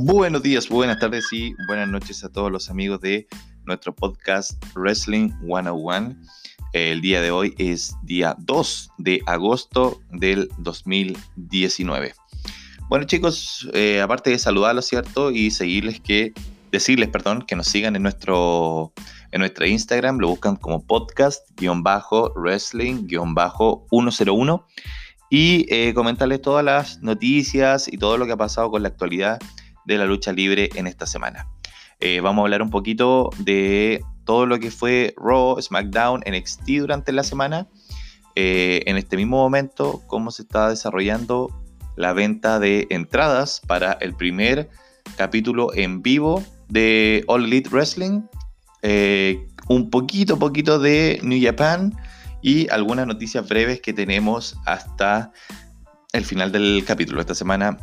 Buenos días, buenas tardes y buenas noches a todos los amigos de nuestro podcast Wrestling 101. El día de hoy es día 2 de agosto del 2019. Bueno chicos, eh, aparte de saludarlos, ¿cierto? Y seguirles que, decirles, perdón, que nos sigan en nuestro en Instagram, lo buscan como podcast-wrestling-101 y eh, comentarles todas las noticias y todo lo que ha pasado con la actualidad de la lucha libre en esta semana. Eh, vamos a hablar un poquito de todo lo que fue Raw, SmackDown, NXT durante la semana. Eh, en este mismo momento, cómo se está desarrollando la venta de entradas para el primer capítulo en vivo de All Elite Wrestling. Eh, un poquito, poquito de New Japan y algunas noticias breves que tenemos hasta el final del capítulo. Esta semana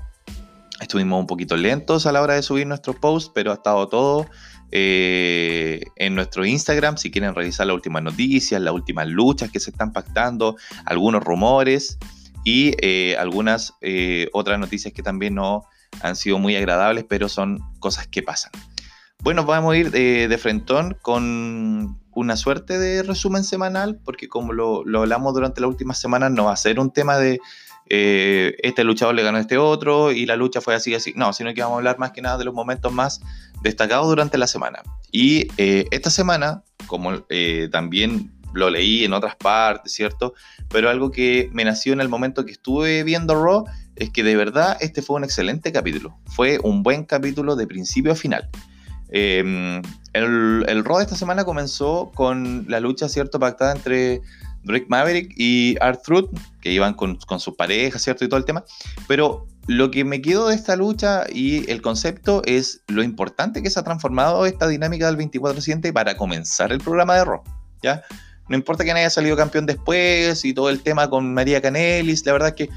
Estuvimos un poquito lentos a la hora de subir nuestros posts, pero ha estado todo eh, en nuestro Instagram. Si quieren revisar las últimas noticias, las últimas luchas que se están pactando, algunos rumores y eh, algunas eh, otras noticias que también no han sido muy agradables, pero son cosas que pasan. Bueno, vamos a ir de, de frentón con una suerte de resumen semanal, porque como lo, lo hablamos durante las últimas semanas, no va a ser un tema de eh, este luchador le ganó a este otro y la lucha fue así, así. No, sino que vamos a hablar más que nada de los momentos más destacados durante la semana. Y eh, esta semana, como eh, también lo leí en otras partes, ¿cierto? Pero algo que me nació en el momento que estuve viendo Raw es que de verdad este fue un excelente capítulo. Fue un buen capítulo de principio a final. Em, el, el Raw de esta semana comenzó con la lucha, ¿cierto? Pactada entre Drake Maverick y Art que iban con, con sus parejas, ¿cierto? Y todo el tema. Pero lo que me quedo de esta lucha y el concepto es lo importante que se ha transformado esta dinámica del 24-7 para comenzar el programa de Raw, ¿ya? No importa que haya salido campeón después y todo el tema con María Canelis, la verdad es que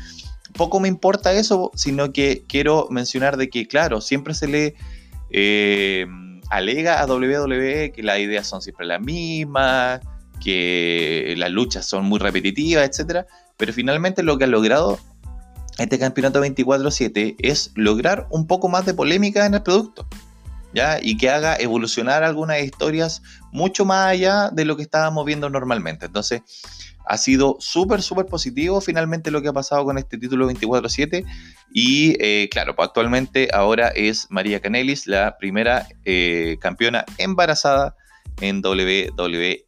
poco me importa eso, sino que quiero mencionar de que, claro, siempre se le eh, alega a WWE que las ideas son siempre las mismas, que las luchas son muy repetitivas, etcétera, pero finalmente lo que ha logrado este campeonato 24-7 es lograr un poco más de polémica en el producto. ¿Ya? Y que haga evolucionar algunas historias mucho más allá de lo que estábamos viendo normalmente. Entonces, ha sido súper, súper positivo finalmente lo que ha pasado con este título 24-7. Y eh, claro, pues actualmente ahora es María Canelis la primera eh, campeona embarazada en WWE.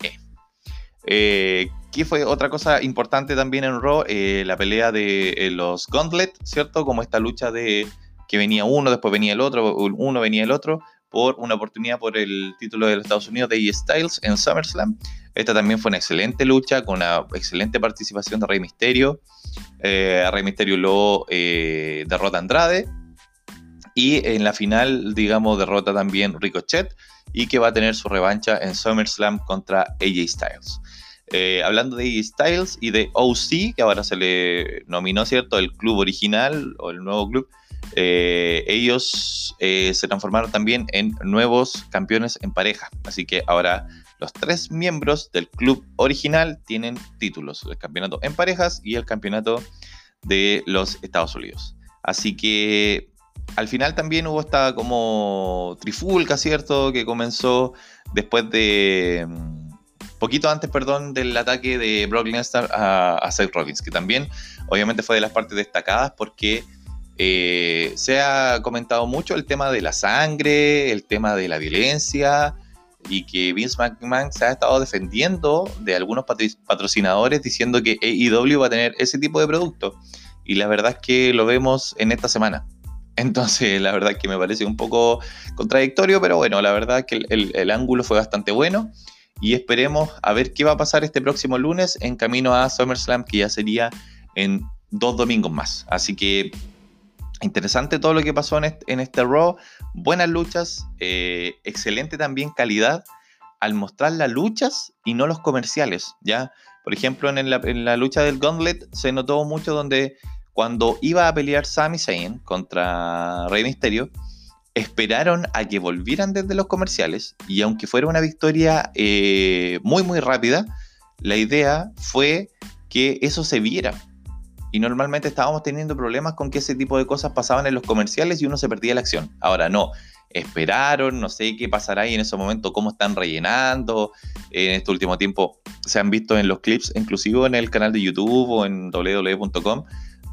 Eh, ¿Qué fue otra cosa importante también en Raw? Eh, la pelea de eh, los Gauntlet, ¿cierto? Como esta lucha de que venía uno, después venía el otro, uno venía el otro, por una oportunidad por el título de los Estados Unidos de AJ Styles en SummerSlam. Esta también fue una excelente lucha con una excelente participación de Rey Misterio. a Rey Misterio lo derrota Andrade. Y en la final, digamos, derrota también Ricochet y que va a tener su revancha en SummerSlam contra AJ Styles. Eh, hablando de Styles y de OC, que ahora se le nominó, ¿cierto? El club original o el nuevo club. Eh, ellos eh, se transformaron también en nuevos campeones en pareja. Así que ahora los tres miembros del club original tienen títulos: el campeonato en parejas y el campeonato de los Estados Unidos. Así que al final también hubo esta como trifulca, ¿cierto? Que comenzó después de. Poquito antes, perdón, del ataque de Brock Lesnar a, Seth Rollins, que también obviamente fue de las partes destacadas porque eh, se ha comentado mucho el tema de la sangre, el tema de la violencia y que Vince McMahon se ha estado defendiendo de algunos patrocinadores diciendo que AEW va a tener ese tipo de producto. Y la verdad es que lo vemos en esta semana. Entonces, la verdad es que me parece un poco contradictorio, pero bueno, la verdad es que el, ángulo fue bastante bueno y esperemos a ver qué va a pasar este próximo lunes en camino a SummerSlam, que ya sería en dos domingos más. Así que interesante todo lo que pasó en este, en Raw, buenas luchas, eh, excelente también calidad al mostrar las luchas y no los comerciales, ¿ya? Por ejemplo, en la, en la lucha del Gauntlet se notó mucho donde cuando iba a pelear Sami Zayn contra Rey Mysterio, esperaron a que volvieran desde los comerciales y aunque fuera una victoria eh, muy muy rápida, la idea fue que eso se viera. y normalmente estábamos teniendo problemas con que ese tipo de cosas pasaban en los comerciales y uno se perdía la acción. Ahora no, esperaron, no sé qué pasará ahí en ese momento, cómo están rellenando. En este último tiempo se han visto en los clips, inclusive en el canal de YouTube o en www.com,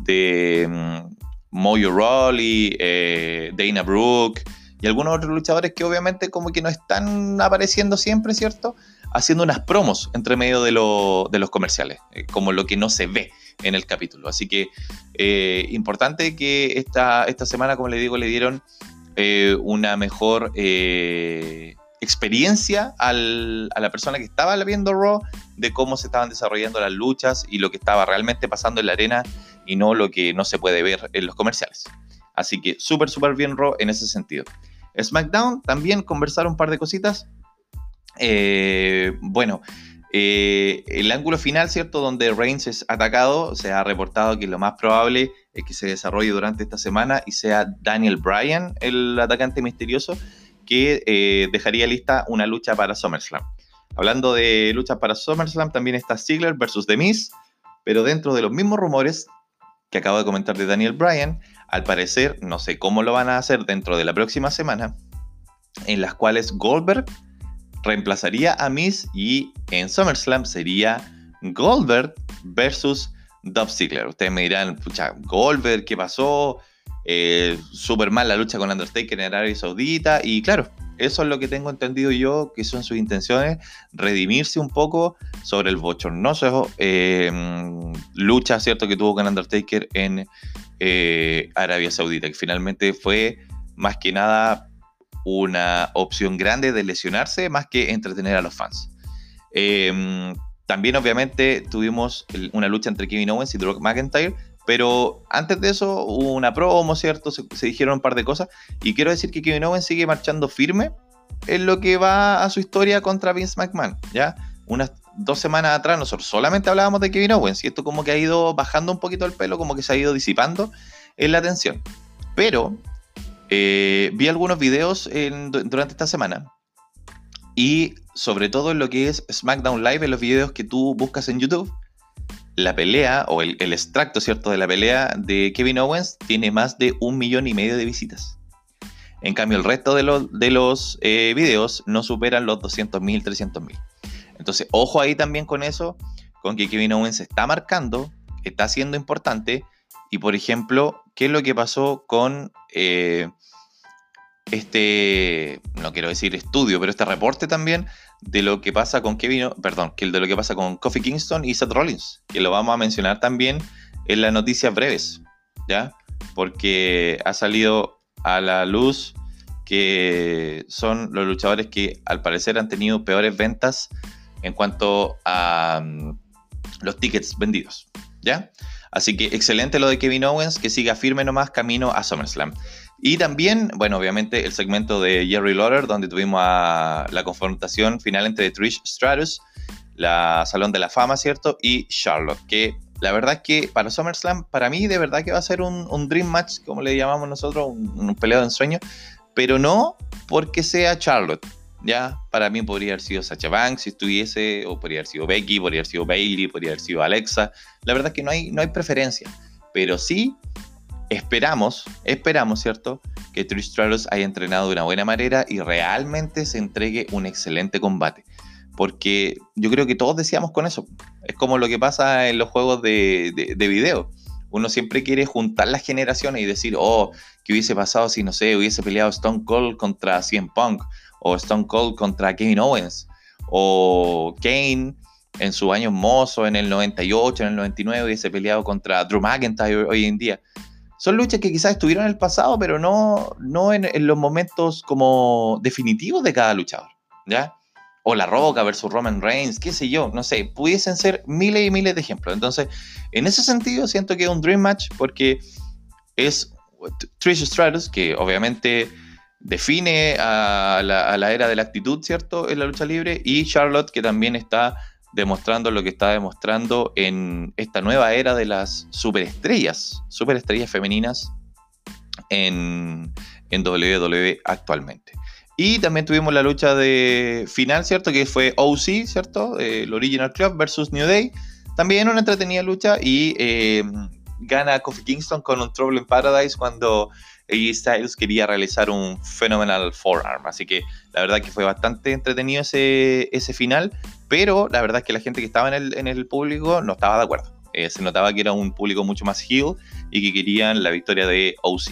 um, Moyo Rawley, eh, Dana Brooke y algunos otros luchadores que obviamente como que no están apareciendo siempre, ¿cierto? Haciendo unas promos entre medio de, los comerciales, eh, como lo que no se ve en el capítulo. Así que eh, importante que esta, semana, como le digo, le dieron una mejor experiencia a la persona que estaba viendo Raw de cómo se estaban desarrollando las luchas y lo que estaba realmente pasando en la arena y no lo que no se puede ver en los comerciales. Así que súper, súper bien Raw en ese sentido. SmackDown también conversar un par de cositas. Eh, bueno, el ángulo final, ¿cierto? Donde Reigns es atacado, se ha reportado que lo más probable que se desarrolle durante esta semana y sea Daniel Bryan, el atacante misterioso, que eh, dejaría lista una lucha para SummerSlam. Hablando de luchas para SummerSlam, también está Ziggler versus The Miz, pero dentro de los mismos rumores que acabo de comentar de Daniel Bryan, al parecer, no sé cómo lo van a hacer dentro de la próxima semana, en las cuales Goldberg reemplazaría a Miz y en SummerSlam sería Goldberg versus Dolph Ziggler. Ustedes me dirán, pucha, Goldberg, ¿qué pasó? Eh, súper mal la lucha con Undertaker en Arabia Saudita. Y claro, eso es lo que tengo entendido yo, que son sus intenciones, redimirse un poco sobre el bochornoso eh, lucha, ¿cierto?, que tuvo con Undertaker en eh, Arabia Saudita, que finalmente fue más que nada una opción grande de lesionarse más que entretener a los fans. También obviamente tuvimos una lucha entre Kevin Owens y Drew McIntyre, pero antes de eso hubo una promo, ¿cierto? Se, dijeron un par de cosas y quiero decir que Kevin Owens sigue marchando firme en lo que va a su historia contra Vince McMahon, ¿ya? Unas dos semanas atrás nosotros solamente hablábamos de Kevin Owens y esto como que ha ido bajando un poquito el pelo, como que se ha ido disipando en la atención. Pero eh, vi algunos videos durante esta semana y sobre todo en lo que es SmackDown Live, en los videos que tú buscas en YouTube, la pelea o el, extracto, ¿cierto?, de la pelea de Kevin Owens tiene más de un millón y medio de visitas. En cambio, el resto de, de los eh, videos no superan los 200.000, 300.000. Entonces, ojo ahí también con eso, con que Kevin Owens está marcando, está siendo importante. Y por ejemplo, ¿qué es lo que pasó con eh, este, no quiero decir estudio, pero este reporte también de lo que pasa con Kevin, perdón, que de lo que pasa con Kofi Kingston y Seth Rollins, que lo vamos a mencionar también en las noticias breves, ¿ya? Porque ha salido a la luz que son los luchadores que al parecer han tenido peores ventas en cuanto a mm, los tickets vendidos, ¿ya? Así que excelente lo de Kevin Owens, que siga firme nomás camino a SummerSlam. Y también, bueno, obviamente el segmento de Jerry Lawler, donde tuvimos la confrontación final entre Trish Stratus, la Salón de la Fama, ¿cierto? Y Charlotte, que la verdad es que para SummerSlam, para mí de verdad que va a ser un, Dream Match, como le llamamos nosotros, un, un peleo de ensueño, pero no porque sea Charlotte. Ya, para mí podría haber sido Sacha Banks si estuviese, o podría haber sido Becky, podría haber sido Bailey, podría haber sido Alexa. La verdad es que no hay, no hay preferencia, pero sí Esperamos, esperamos, ¿cierto? Que Trish Stratus haya entrenado de una buena manera y realmente se entregue un excelente combate. Porque yo creo que todos decíamos con eso. Es como lo que pasa en los juegos de, de, video. Uno siempre quiere juntar las generaciones y decir, oh, ¿qué hubiese pasado si, no sé, hubiese peleado Stone Cold contra CM Punk? O Stone Cold contra Kevin Owens? O Kane en su año mozo, en el 98, en el 99, hubiese peleado contra Drew McIntyre hoy en día son luchas que quizás estuvieron en el pasado, pero no, no en, los momentos como definitivos de cada luchador, ¿ya? O La Roca versus Roman Reigns, qué sé yo, no sé, pudiesen ser miles y miles de ejemplos. Entonces, en ese sentido, siento que es un Dream Match porque es Trish Stratus, que obviamente define a la, a la era de la actitud, ¿cierto?, en la lucha libre, y Charlotte, que también está demostrando lo que está demostrando en esta nueva era de las superestrellas, superestrellas femeninas en, en WWE actualmente. Y también tuvimos la lucha de final, ¿cierto? Que fue OC, ¿cierto? el Original Club versus New Day. También una entretenida lucha y eh, gana Kofi Kingston con un Trouble in Paradise cuando AJ Styles quería realizar un Phenomenal Forearm. Así que la verdad que fue bastante entretenido ese, ese final, pero la verdad es que la gente que estaba en el, en el público no estaba de acuerdo. Eh, se notaba que era un público mucho más heel y que querían la victoria de OC.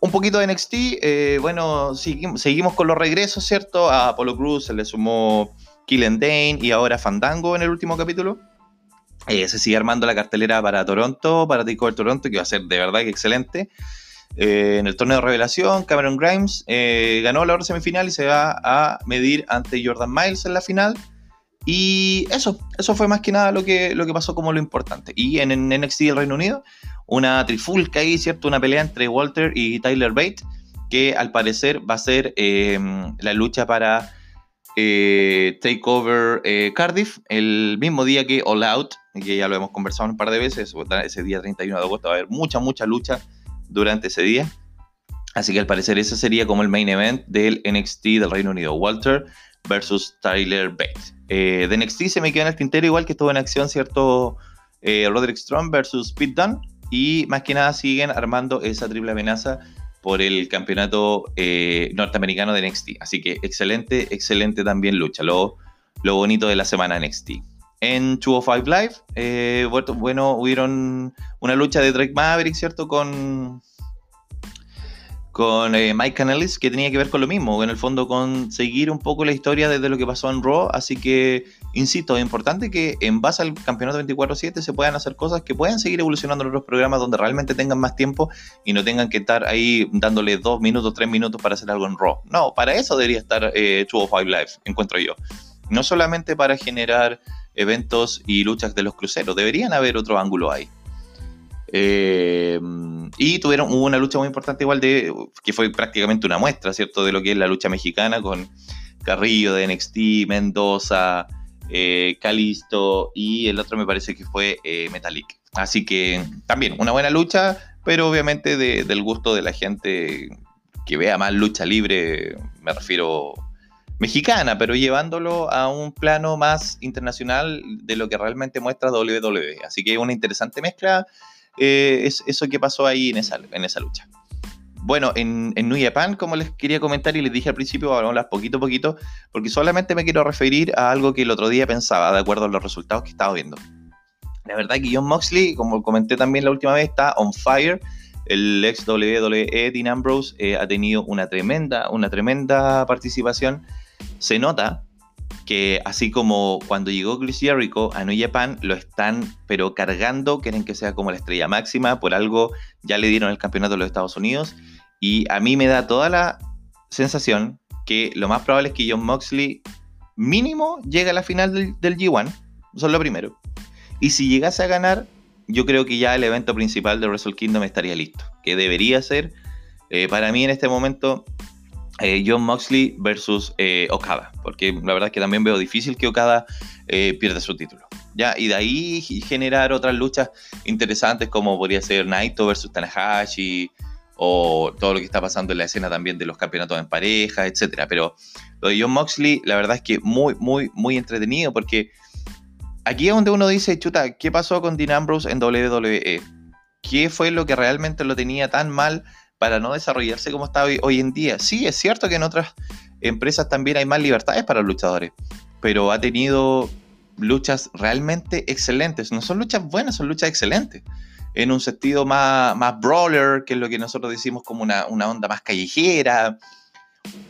Un poquito de NXT, eh, bueno, seguimos, con los regresos, ¿cierto? A Apollo Cruz se le sumó Killen Dane y ahora Fandango en el último capítulo. Eh, se sigue armando la cartelera para Toronto, para Takeover Toronto, que va a ser de verdad que excelente. Eh, en el torneo de revelación, Cameron Grimes ganó la hora semifinal y se va a medir ante Jordan Miles en la final. Y eso, eso fue más que nada lo que, lo que pasó como lo importante. Y en, en NXT del Reino Unido, una trifulca ahí, ¿cierto? Una pelea entre Walter y Tyler Bate, que al parecer va a ser em, la lucha para eh, Takeover eh, Cardiff el mismo día que All Out, que ya lo hemos conversado un par de veces, ese día 31 de agosto va a haber mucha, mucha lucha durante ese día. Así que al parecer ese sería como el main event del NXT del Reino Unido, Walter versus Tyler Bate. Eh, de NXT se me queda en el tintero igual que estuvo en acción, ¿cierto? Eh, Roderick Strong versus Pete Dunne. Y más que nada siguen armando esa triple amenaza por el campeonato eh, norteamericano de NXT. Así que excelente, excelente también lucha. Lo, lo bonito de la semana NXT. En 205 Live, bueno, hubieron una lucha de Drake Maverick, ¿cierto? Con, con eh, Mike Canellis que tenía que ver con lo mismo, en el fondo con seguir un poco la historia desde lo que pasó en Raw, así que, insisto, es importante que en base al campeonato 24-7 se puedan hacer cosas que puedan seguir evolucionando en otros programas donde realmente tengan más tiempo y no tengan que estar ahí dándole dos minutos, tres minutos para hacer algo en Raw. No, para eso debería estar eh, 205 Live, encuentro yo. No solamente para generar eventos y luchas de los cruceros, deberían haber otro ángulo ahí. Eh, y tuvieron una lucha muy importante igual de que fue prácticamente una muestra, ¿cierto? De lo que es la lucha mexicana con Carrillo de NXT, Mendoza, eh, Calisto y el otro me parece que fue eh, Metalik. Así que también una buena lucha, pero obviamente del gusto de la gente que vea más lucha libre, me refiero mexicana, pero llevándolo a un plano más internacional de lo que realmente muestra WWE. Así que una interesante mezcla eh, es eso que pasó ahí en esa, en esa lucha. Bueno, en, en, New Japan, como les quería comentar y les dije al principio, vamos a hablar poquito a poquito, porque solamente me quiero referir a algo que el otro día pensaba, de acuerdo a los resultados que estaba viendo. La verdad que John Moxley, como comenté también la última vez, está on fire. El ex WWE Dean Ambrose eh, ha tenido una tremenda, una tremenda participación. Se nota que así como cuando llegó Chris Jericho a New Japan, lo están pero cargando, quieren que sea como la estrella máxima, por algo ya le dieron el campeonato de los Estados Unidos, y a mí me da toda la sensación que lo más probable es que John Moxley mínimo llegue a la final del, G1, eso es lo primero, y si llegase a ganar, yo creo que ya el evento principal de Wrestle Kingdom estaría listo, que debería ser, eh, para mí en este momento, eh, John Moxley versus eh, Okada, porque la verdad es que también veo difícil que Okada eh, pierda su título. ¿ya? Y de ahí generar otras luchas interesantes como podría ser Naito versus Tanahashi o todo lo que está pasando en la escena también de los campeonatos en pareja, etc. Pero lo de John Moxley, la verdad es que muy, muy, muy entretenido porque aquí es donde uno dice, chuta, ¿qué pasó con Dean Ambrose en WWE? ¿Qué fue lo que realmente lo tenía tan mal para no desarrollarse como está hoy, en día. Sí, es cierto que en otras empresas también hay más libertades para los luchadores, pero ha tenido luchas realmente excelentes. No son luchas buenas, son luchas excelentes. En un sentido más, más brawler, que es lo que nosotros decimos como una, onda más callejera,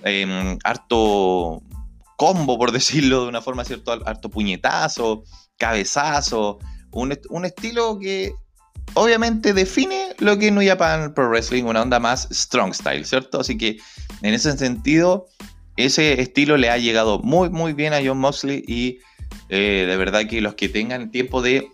em, harto combo, por decirlo de una forma, ¿cierto? Harto puñetazo, cabezazo, un, un estilo que obviamente define lo que es New Japan Pro Wrestling, una onda más strong style, ¿cierto? Así que en ese sentido, ese estilo le ha llegado muy, muy bien a John Moxley y eh, de verdad que los que tengan tiempo de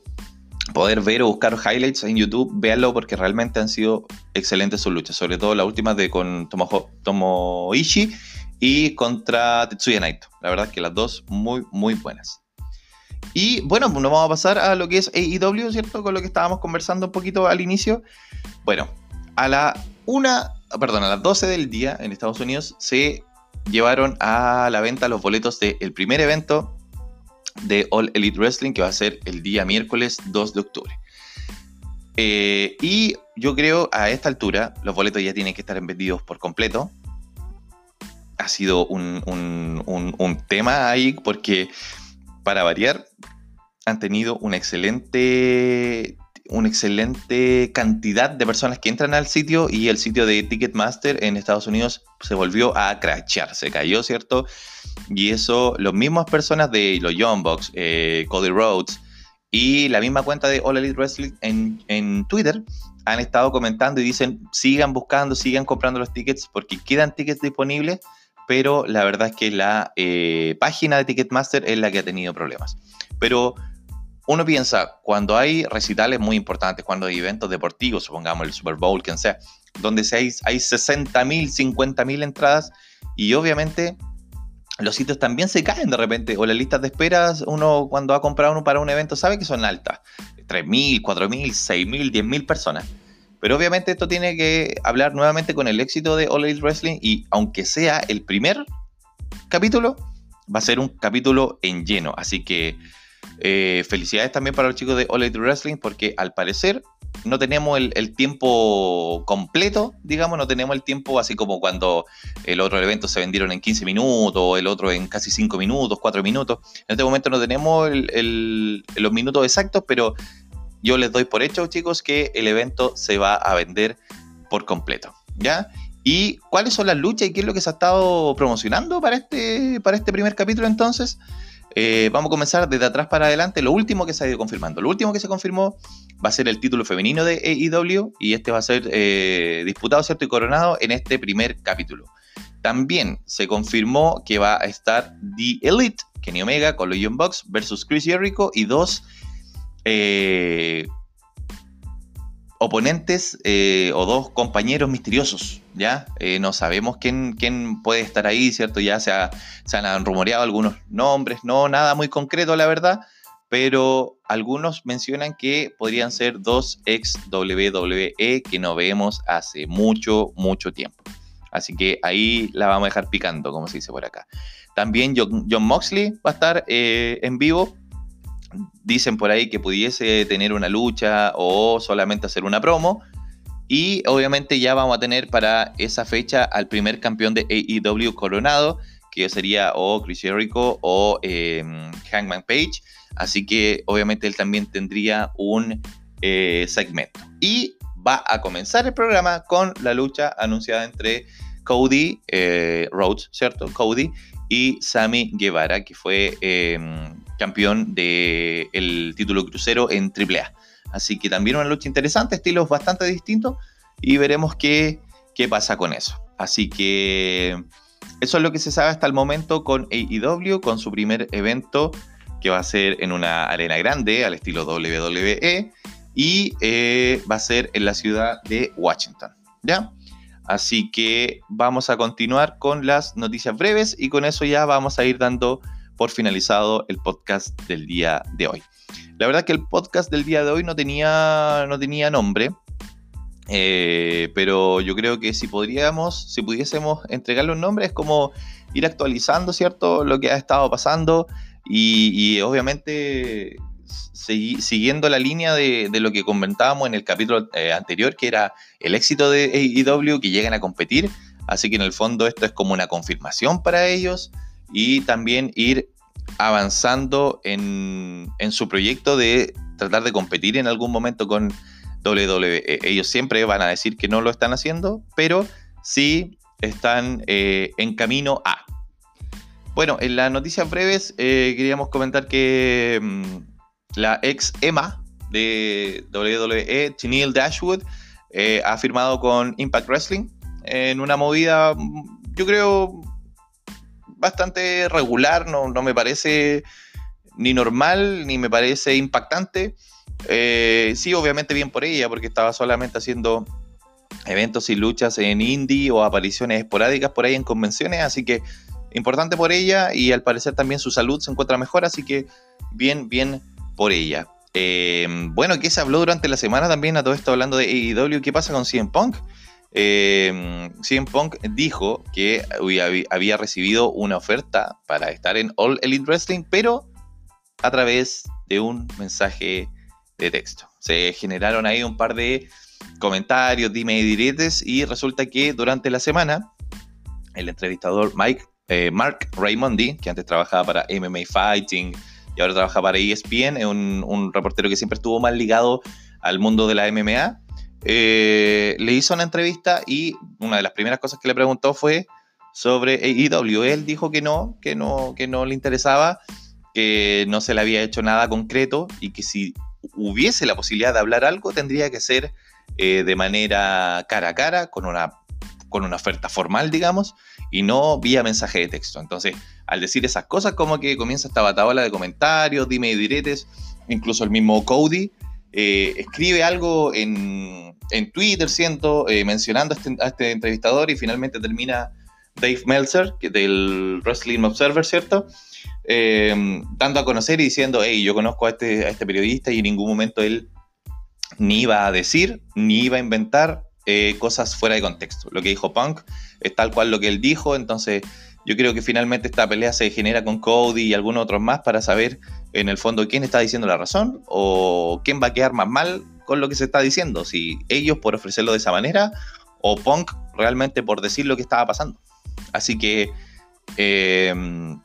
poder ver o buscar highlights en YouTube, véanlo porque realmente han sido excelentes sus luchas, sobre todo la última de con Tomo, Tomoichi y contra Tetsuya Naito. La verdad que las dos muy, muy buenas. Y bueno, pues nos vamos a pasar a lo que es AEW, ¿cierto? Con lo que estábamos conversando un poquito al inicio. Bueno, a la una, perdón, a las 12 del día en Estados Unidos se llevaron a la venta los boletos del primer evento de All Elite Wrestling que va a ser el día miércoles 2 de octubre. Eh, y yo creo a esta altura los boletos ya tienen que estar vendidos por completo. Ha sido un, un tema ahí porque, para variar, han tenido una excelente una excelente cantidad de personas que entran al sitio y el sitio de Ticketmaster en Estados Unidos se volvió a crachar, se cayó, ¿cierto? Y eso, las mismas personas de los Young Bucks, eh, Cody Rhodes y la misma cuenta de All Elite Wrestling en, Twitter han estado comentando y dicen sigan buscando, sigan comprando los tickets porque quedan tickets disponibles, pero la verdad es que la eh, página de Ticketmaster es la que ha tenido problemas. Pero uno piensa, cuando hay recitales muy importantes, cuando hay eventos deportivos, supongamos el Super Bowl, quien sea, donde hay, hay 60.000, 50.000 entradas y obviamente los sitios también se caen de repente, o las listas de esperas, uno cuando ha comprado uno para un evento sabe que son altas, 3.000, 4.000, 6.000, 10.000 personas. Pero obviamente esto tiene que hablar nuevamente con el éxito de All Elite Wrestling y aunque sea el primer capítulo, va a ser un capítulo en lleno. Así que eh, felicidades también para los chicos de All Elite Wrestling porque al parecer no tenemos el, tiempo completo, digamos, no tenemos el tiempo así como cuando el otro evento se vendieron en 15 minutos, el otro en casi 5 minutos, 4 minutos. En este momento no tenemos los minutos exactos, pero yo les doy por hecho, chicos, que el evento se va a vender por completo. ¿Ya? ¿Y cuáles son las luchas y qué es lo que se ha estado promocionando para este, para este primer capítulo entonces? Eh, vamos a comenzar desde atrás para adelante. Lo último que se ha ido confirmando. Lo último que se confirmó va a ser el título femenino de AEW y este va a ser eh, disputado, ¿cierto? Y coronado en este primer capítulo. También se confirmó que va a estar The Elite, Kenny Omega con los Young Bucks versus Chris Jericho y dos eh, oponentes eh, o dos compañeros misteriosos, ¿ya? Eh, no sabemos quién, quién, puede estar ahí, ¿cierto? Ya se, han rumoreado algunos nombres, no nada muy concreto, la verdad, pero algunos mencionan que podrían ser dos ex WWE que no vemos hace mucho, mucho tiempo. Así que ahí la vamos a dejar picando, como se dice por acá. También John, Moxley va a estar en vivo dicen por ahí que pudiese tener una lucha o solamente hacer una promo. Y obviamente ya vamos a tener para esa fecha al primer campeón de AEW coronado, que sería o Chris Jericho o em, Hangman Page. Así que obviamente él también tendría un eh, segmento. Y va a comenzar el programa con la lucha anunciada entre Cody eh, Rhodes, ¿cierto? Cody y Sammy Guevara, que fue em, campeón del título crucero en AAA. Así que también una lucha interesante, estilos bastante distintos y veremos qué, qué pasa con eso. Así que eso es lo que se sabe hasta el momento con AEW, con su primer evento que va a ser en una arena grande al estilo WWE y eh, va a ser en la ciudad de Washington. ¿Ya? Así que vamos a continuar con las noticias breves y con eso ya vamos a ir dando por finalizado el podcast del día de hoy. La verdad que el podcast del día de hoy no tenía, no tenía nombre, eh, pero yo creo que si podríamos, si pudiésemos entregarle un nombre, es como ir actualizando, ¿cierto? Lo que ha estado pasando y, obviamente siguiendo la línea de, lo que comentábamos en el capítulo eh, anterior, que era el éxito de AEW, que llegan a competir. Así que en el fondo esto es como una confirmación para ellos y también ir avanzando en, su proyecto de tratar de competir en algún momento con WWE. Ellos siempre van a decir que no lo están haciendo, pero sí están eh, en camino a. Bueno, en las noticias breves eh, queríamos comentar que mm, la ex Emma de WWE, Tennille Dashwood, eh, ha firmado con Impact Wrestling en una movida, mm, yo creo, bastante regular, no, no me parece ni normal, ni me parece impactante. Eh, sí, obviamente bien por ella, porque estaba solamente haciendo eventos y luchas en indie o apariciones esporádicas por ahí en convenciones, así que importante por ella y al parecer también su salud se encuentra mejor, así que bien, bien por ella. Eh, bueno, ¿qué se habló durante la semana también a todo esto hablando de AEW? ¿Qué pasa con CM Punk? Eh, CM Punk dijo que había recibido una oferta para estar en All Elite Wrestling, pero a través de un mensaje de texto. Se generaron ahí un par de comentarios, dime y diretes, y resulta que durante la semana el entrevistador Mike, eh, Mark Raimondi, que antes trabajaba para MMA Fighting y ahora trabaja para ESPN, es un, reportero que siempre estuvo más ligado al mundo de la MMA, eh, le hizo una entrevista y una de las primeras cosas que le preguntó fue sobre AEW. Él dijo que no, que no, que no le interesaba, que no se le había hecho nada concreto y que si hubiese la posibilidad de hablar algo tendría que ser eh, de manera cara a cara, con una, con una oferta formal, digamos, y no vía mensaje de texto. Entonces, al decir esas cosas, como que comienza esta batabola de comentarios, dime y diretes, incluso el mismo Cody eh, escribe algo en, en Twitter, siento, eh, mencionando este, a este, entrevistador y finalmente termina Dave Meltzer, que del Wrestling Observer, ¿cierto? dando a conocer y diciendo, hey, yo conozco a este, a este periodista y en ningún momento él ni iba a decir, ni iba a inventar eh, cosas fuera de contexto. Lo que dijo Punk es tal cual lo que él dijo, entonces yo creo que finalmente esta pelea se genera con Cody y algunos otros más para saber en el fondo quién está diciendo la razón o quién va a quedar más mal con lo que se está diciendo, si ellos por ofrecerlo de esa manera o Punk realmente por decir lo que estaba pasando. Así que em,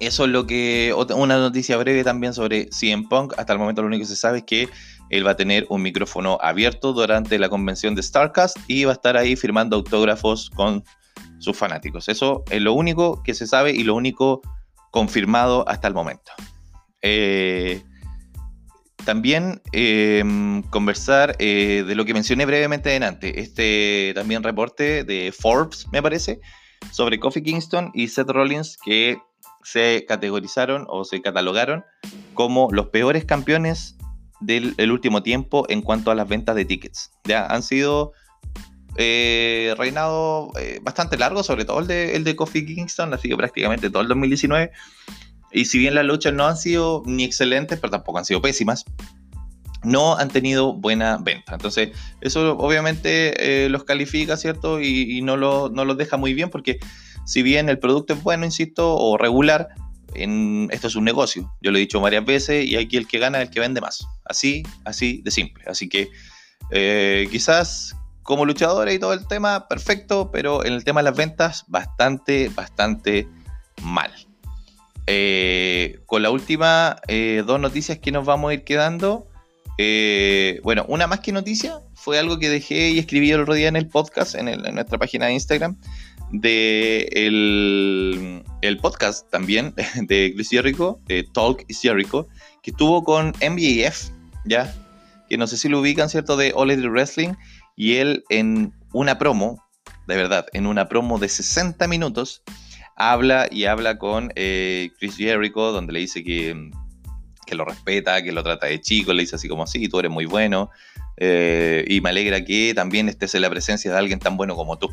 eso es lo que. Una noticia breve también sobre CM Punk. Hasta el momento lo único que se sabe es que él va a tener un micrófono abierto durante la convención de StarCast y va a estar ahí firmando autógrafos con sus fanáticos. Eso es lo único que se sabe y lo único confirmado hasta el momento. Eh, también em, conversar eh, de lo que mencioné brevemente delante, este también reporte de Forbes, me parece, sobre Kofi Kingston y Seth Rollins que se categorizaron o se catalogaron como los peores campeones del último tiempo en cuanto a las ventas de tickets. Ya han sido eh, reinado eh, bastante largo, sobre todo el de, el de Kofi Kingston, ha sido prácticamente todo el 2019. Y si bien las luchas no han sido ni excelentes, pero tampoco han sido pésimas, no han tenido buena venta. Entonces, eso obviamente eh, los califica, ¿cierto? Y, no, lo, no los deja muy bien porque si bien el producto es bueno, insisto, o regular, esto es un negocio. Yo lo he dicho varias veces y aquí el que gana es el que vende más. Así, así de simple. Así que eh, quizás como luchadora y todo el tema, perfecto, pero en el tema de las ventas, bastante, bastante mal. Eh, con la última eh, dos noticias que nos vamos a ir quedando. bueno, una más que noticia fue algo que dejé y escribí el otro día en el podcast, en, nuestra página de Instagram, de el, podcast también de Chris Jericho, Talk is que estuvo con MJF, ¿ya? Que no sé si lo ubican, ¿cierto? De All Elite Wrestling. Y él en una promo, de verdad, en una promo de 60 minutos, habla y habla con eh, Chris Jericho, donde le dice que, que lo respeta, que lo trata de chico, le dice así como, sí, tú eres muy bueno. Eh, y me alegra que también estés en la presencia de alguien tan bueno como tú.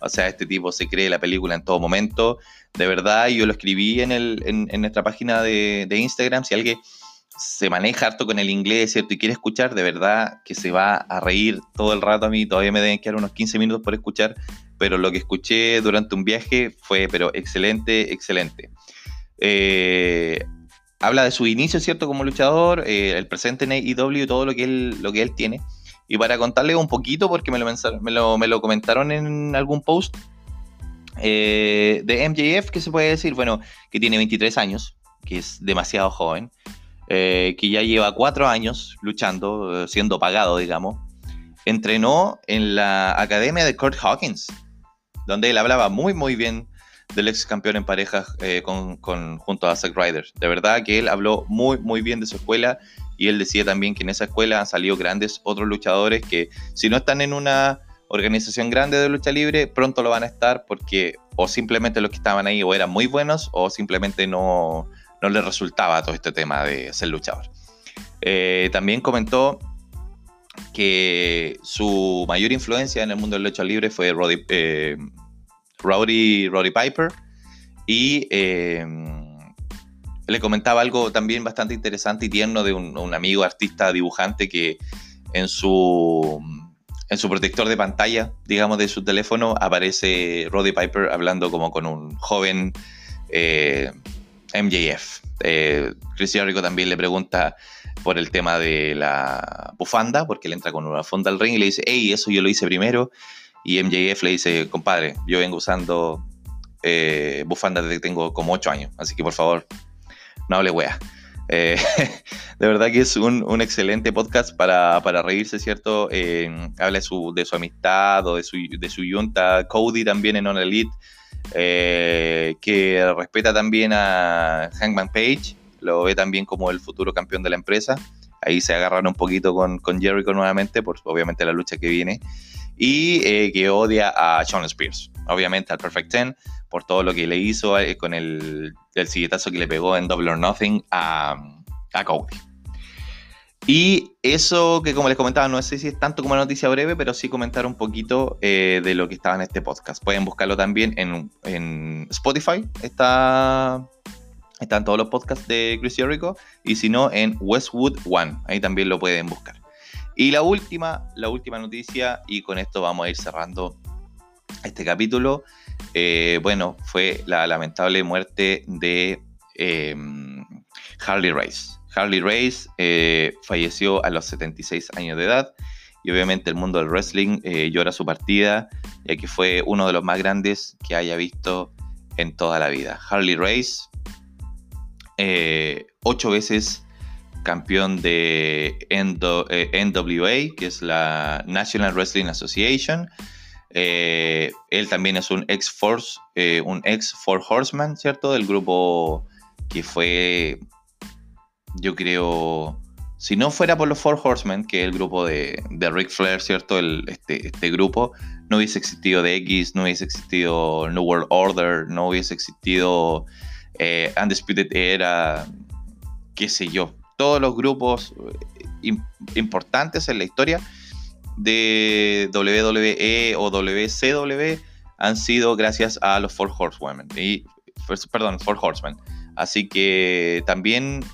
O sea, este tipo se cree la película en todo momento. De verdad, yo lo escribí en, el, en, nuestra página de, Instagram. Si alguien se maneja harto con el inglés, ¿cierto? Y quiere escuchar, de verdad que se va a reír todo el rato a mí. Todavía me deben quedar unos 15 minutos por escuchar, pero lo que escuché durante un viaje fue, pero excelente, excelente. Eh, habla de su inicio, ¿cierto? Como luchador, eh, el presente en AEW y todo lo que él, lo que él tiene. Y para contarles un poquito, porque me lo, me lo, comentaron en algún post eh, de MJF, ¿qué se puede decir? Bueno, que tiene 23 años, que es demasiado joven, eh, que ya lleva 4 años luchando, eh, siendo pagado, digamos. Entrenó en la academia de Kurt Hawkins, donde él hablaba muy, muy bien del ex campeón en parejas con, junto a Zack Ryder. De verdad que él habló muy, muy bien de su escuela y él decía también que en esa escuela han salido grandes otros luchadores que si no están en una organización grande de lucha libre, pronto lo van a estar porque o simplemente los que estaban ahí o eran muy buenos o simplemente no, no les resultaba todo este tema de ser luchador. Eh, también comentó que su mayor influencia en el mundo de lucha libre fue Roddy, eh, Rowdy, Piper y eh, le comentaba algo también bastante interesante y tierno de un, amigo artista dibujante que en su, en su protector de pantalla, digamos, de su teléfono, aparece Roddy Piper hablando como con un joven, MJF. Eh, Chris también le pregunta por el tema de la bufanda, porque él entra con una funda al ring y le dice, hey, eso yo lo hice primero. Y MJF le dice, compadre, yo vengo usando eh, bufanda desde que tengo como 8 años, así que por favor, no hable wea. Eh, de verdad que es un, excelente podcast para, reírse, ¿cierto? habla de su, de su, amistad o de su, de su yunta. Cody también en On Elite, eh, que respeta también a Hangman Page, lo ve también como el futuro campeón de la empresa. Ahí se agarran un poquito con, con Jericho nuevamente, por obviamente la lucha que viene. Y eh, que odia a Sean Spears, obviamente al Perfect Ten, por todo lo que le hizo eh, con el, el silletazo que le pegó en Double or Nothing a, a Cody. Y eso que como les comentaba, no sé si es tanto como una noticia breve, pero sí comentar un poquito eh, de lo que estaba en este podcast. Pueden buscarlo también en, Spotify, está, están todos los podcasts de Chris Jericho, y si no, en Westwood One, ahí también lo pueden buscar. Y la última, la última noticia, y con esto vamos a ir cerrando este capítulo, eh, bueno, fue la lamentable muerte de eh, Harley Race. Harley Race eh, falleció a los 76 años de edad y obviamente el mundo del wrestling llora su partida, ya que fue uno de los más grandes que haya visto en toda la vida. Harley Race, ocho veces campeón de NWA, que es la National Wrestling Association, eh, él también es un ex Force, eh, un ex Four Horseman, ¿cierto? Del grupo que fue, yo creo, si no fuera por los Four Horsemen, que es el grupo de, de Ric Flair, ¿cierto? El, este, este grupo, no hubiese existido X, no hubiese existido New World Order, no hubiese existido eh, Undisputed Era, qué sé yo. Todos los grupos importantes en la historia de WWE o WCW han sido gracias a los Four Horsewomen. Y, pues, perdón, Four Horsemen. Así que también,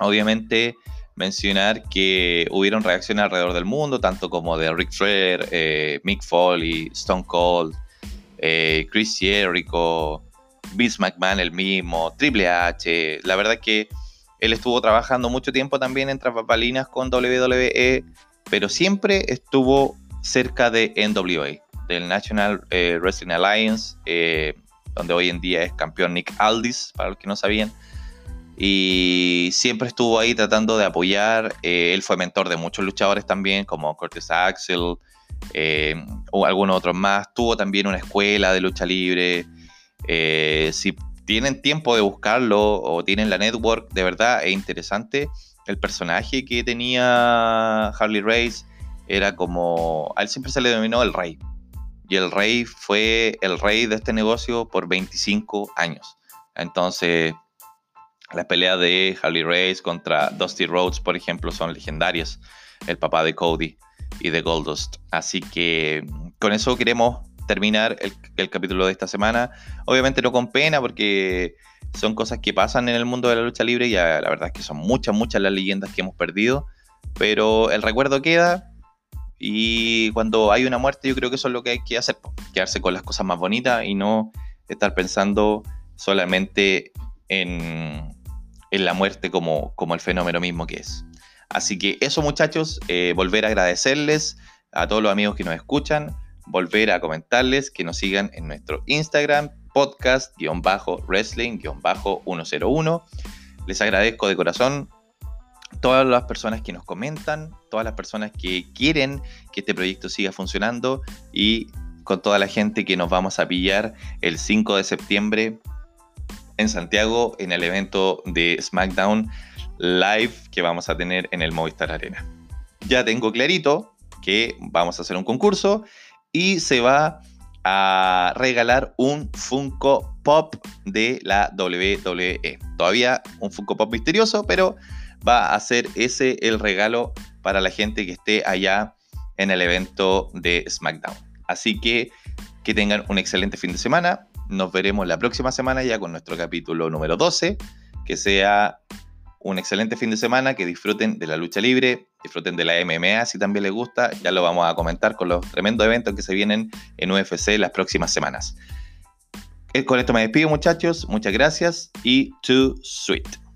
obviamente, mencionar que hubieron reacciones alrededor del mundo, tanto como de Rick Flair, eh, Mick Foley, Stone Cold, eh, Chris Jericho, Vince McMahon el mismo, Triple H. La verdad que él estuvo trabajando mucho tiempo también en Trapapalinas con WWE pero siempre estuvo cerca de NWA, del National eh, Wrestling Alliance, donde hoy en día es campeón Nick Aldis, para los que no sabían. Y siempre estuvo ahí tratando de apoyar. Eh, él fue mentor de muchos luchadores también, como Curtis Axel, o algunos otros más. Tuvo también una escuela de lucha libre. si tienen tiempo de buscarlo o tienen la network, de verdad es interesante el personaje que tenía Harley Race era como. A él siempre se le denominó el rey. Y el rey fue el rey de este negocio por 25 años. Entonces, las peleas de Harley Race contra Dusty Rhodes, por ejemplo, son legendarias. El papá de Cody y de Goldust. Así que con eso queremos terminar el, el capítulo de esta semana. Obviamente no con pena, porque son cosas que pasan en el mundo de la lucha libre y la verdad es que son muchas, muchas las leyendas que hemos perdido, pero el recuerdo queda y cuando hay una muerte yo creo que eso es lo que hay que hacer, quedarse con las cosas más bonitas y no estar pensando solamente en, la muerte como, como el fenómeno mismo que es. Así que eso muchachos, eh, volver a agradecerles a todos los amigos que nos escuchan, volver a comentarles que nos sigan en nuestro Instagram, podcast-wrestling-101. Les agradezco de corazón todas las personas que nos comentan, todas las personas que quieren que este proyecto siga funcionando y con toda la gente que nos vamos a pillar el 5 de septiembre en Santiago en el evento de SmackDown Live que vamos a tener en el Movistar Arena. Ya tengo clarito que vamos a hacer un concurso y se va a regalar un Funko Pop de la WWE. Todavía un Funko Pop misterioso, pero va a ser ese el regalo para la gente que esté allá en el evento de SmackDown. Así que que tengan un excelente fin de semana. Nos veremos la próxima semana ya con nuestro capítulo número 12. Que sea un excelente fin de semana, que disfruten de la lucha libre, disfruten de la MMA si también les gusta, ya lo vamos a comentar con los tremendos eventos que se vienen en UFC las próximas semanas. con esto me despido muchachos, muchas gracias y to sweet.